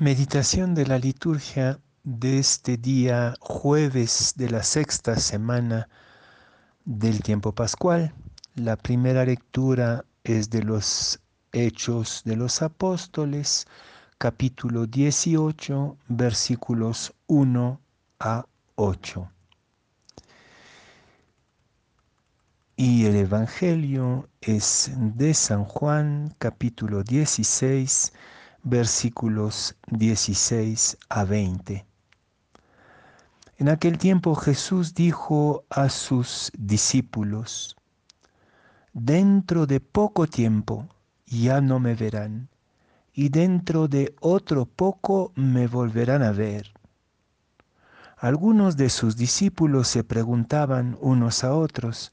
Meditación de la liturgia de este día jueves de la sexta semana del tiempo pascual. La primera lectura es de los Hechos de los Apóstoles, capítulo 18, versículos 1 a 8. Y el Evangelio es de San Juan, capítulo 16, versículos 16 a 20. En aquel tiempo Jesús dijo a sus discípulos, dentro de poco tiempo ya no me verán, y dentro de otro poco me volverán a ver. Algunos de sus discípulos se preguntaban unos a otros,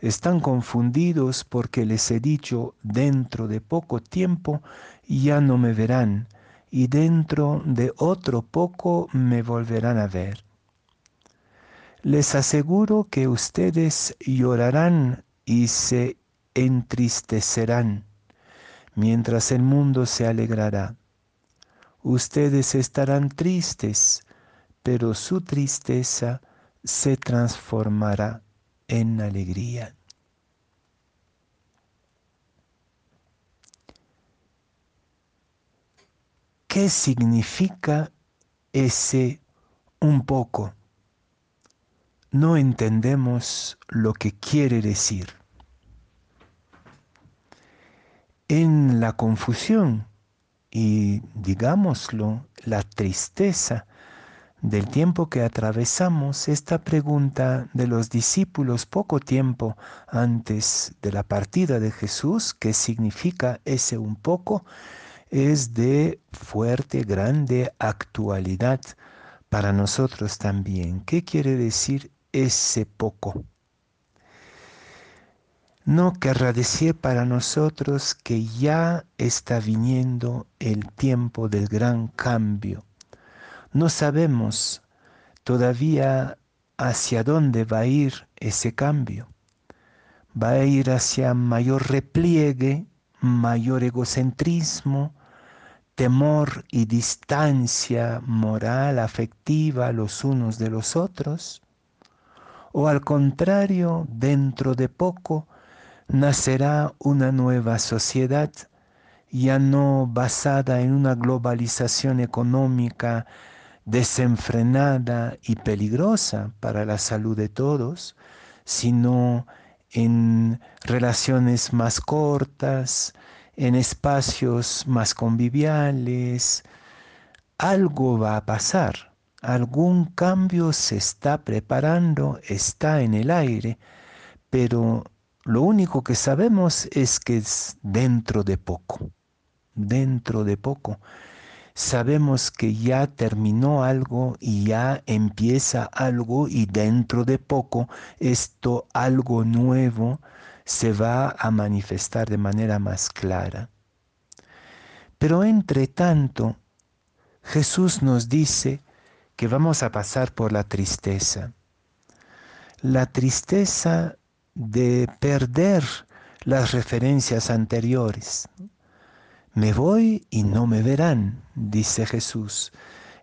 están confundidos porque les he dicho, dentro de poco tiempo ya no me verán, y dentro de otro poco me volverán a ver. Les aseguro que ustedes llorarán y se entristecerán, mientras el mundo se alegrará. Ustedes estarán tristes, pero su tristeza se transformará en alegría. ¿Qué significa ese un poco? No entendemos lo que quiere decir. En la confusión y, digámoslo, la tristeza del tiempo que atravesamos, esta pregunta de los discípulos poco tiempo antes de la partida de Jesús, ¿qué significa ese un poco? es de fuerte, grande actualidad para nosotros también. ¿Qué quiere decir ese poco? No querrá decir para nosotros que ya está viniendo el tiempo del gran cambio no sabemos todavía hacia dónde va a ir ese cambio. Va a ir hacia mayor repliegue, mayor egocentrismo, temor y distancia moral, afectiva los unos de los otros, o al contrario, dentro de poco nacerá una nueva sociedad ya no basada en una globalización económica desenfrenada y peligrosa para la salud de todos, sino en relaciones más cortas, en espacios más conviviales. Algo va a pasar, algún cambio se está preparando, está en el aire, pero lo único que sabemos es que es dentro de poco, dentro de poco sabemos que ya terminó algo y ya empieza algo y dentro de poco esto algo nuevo se va a manifestar de manera más clara. Pero entre tanto, Jesús nos dice que vamos a pasar por la tristeza. La tristeza de perder las referencias anteriores. Me voy y no me verán, dice Jesús.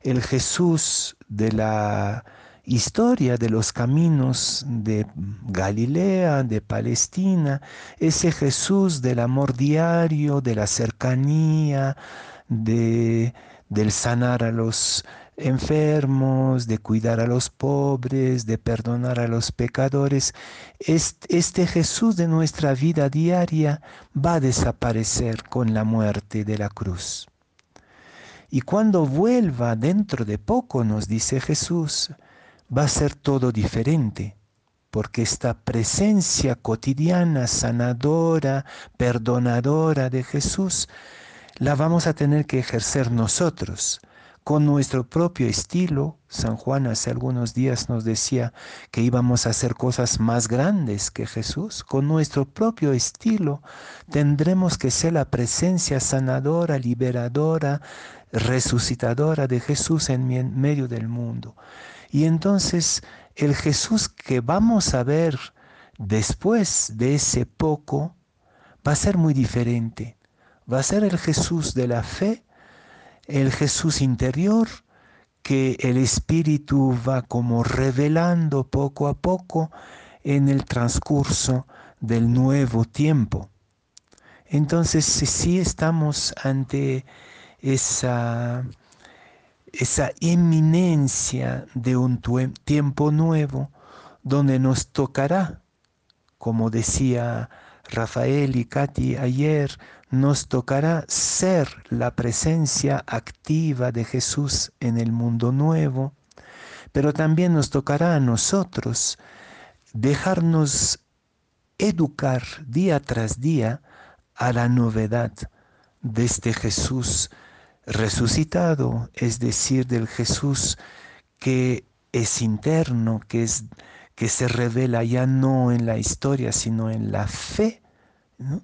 El Jesús de la historia de los caminos de Galilea, de Palestina, ese Jesús del amor diario, de la cercanía, de, del sanar a los enfermos, de cuidar a los pobres, de perdonar a los pecadores, este, Jesús de nuestra vida diaria va a desaparecer con la muerte de la cruz. Y cuando vuelva dentro de poco, nos dice Jesús, va a ser todo diferente, porque esta presencia cotidiana, sanadora, perdonadora de Jesús, la vamos a tener que ejercer nosotros con nuestro propio estilo. San Juan hace algunos días nos decía que íbamos a hacer cosas más grandes que Jesús. Con nuestro propio estilo tendremos que ser la presencia sanadora, liberadora, resucitadora de Jesús en medio del mundo. Y entonces el Jesús que vamos a ver después de ese poco va a ser muy diferente. Va a ser el Jesús de la fe el Jesús interior que el Espíritu va como revelando poco a poco en el transcurso del nuevo tiempo. Entonces sí estamos ante esa, esa eminencia de un tiempo nuevo donde nos tocará, como decía Rafael y Katy ayer, nos tocará ser la presencia activa de Jesús en el mundo nuevo, pero también nos tocará a nosotros dejarnos educar día tras día a la novedad de este Jesús resucitado, es decir, del Jesús que es interno, que, es, que se revela ya no en la historia, sino en la fe. ¿no?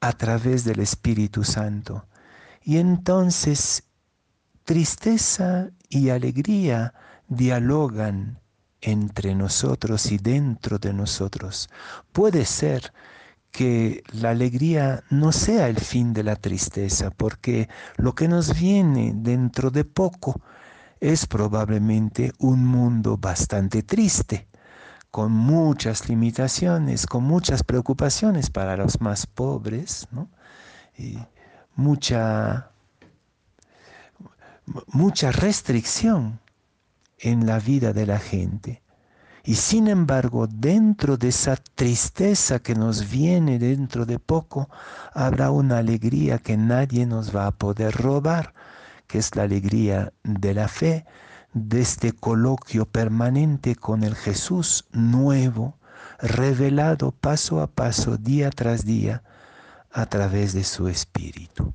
a través del Espíritu Santo. Y entonces tristeza y alegría dialogan entre nosotros y dentro de nosotros. Puede ser que la alegría no sea el fin de la tristeza, porque lo que nos viene dentro de poco es probablemente un mundo bastante triste con muchas limitaciones, con muchas preocupaciones para los más pobres, y mucha, mucha restricción en la vida de la gente. Y sin embargo, dentro de esa tristeza que nos viene dentro de poco, habrá una alegría que nadie nos va a poder robar, que es la alegría de la fe, de este coloquio permanente con el Jesús nuevo, revelado paso a paso, día tras día, a través de su Espíritu.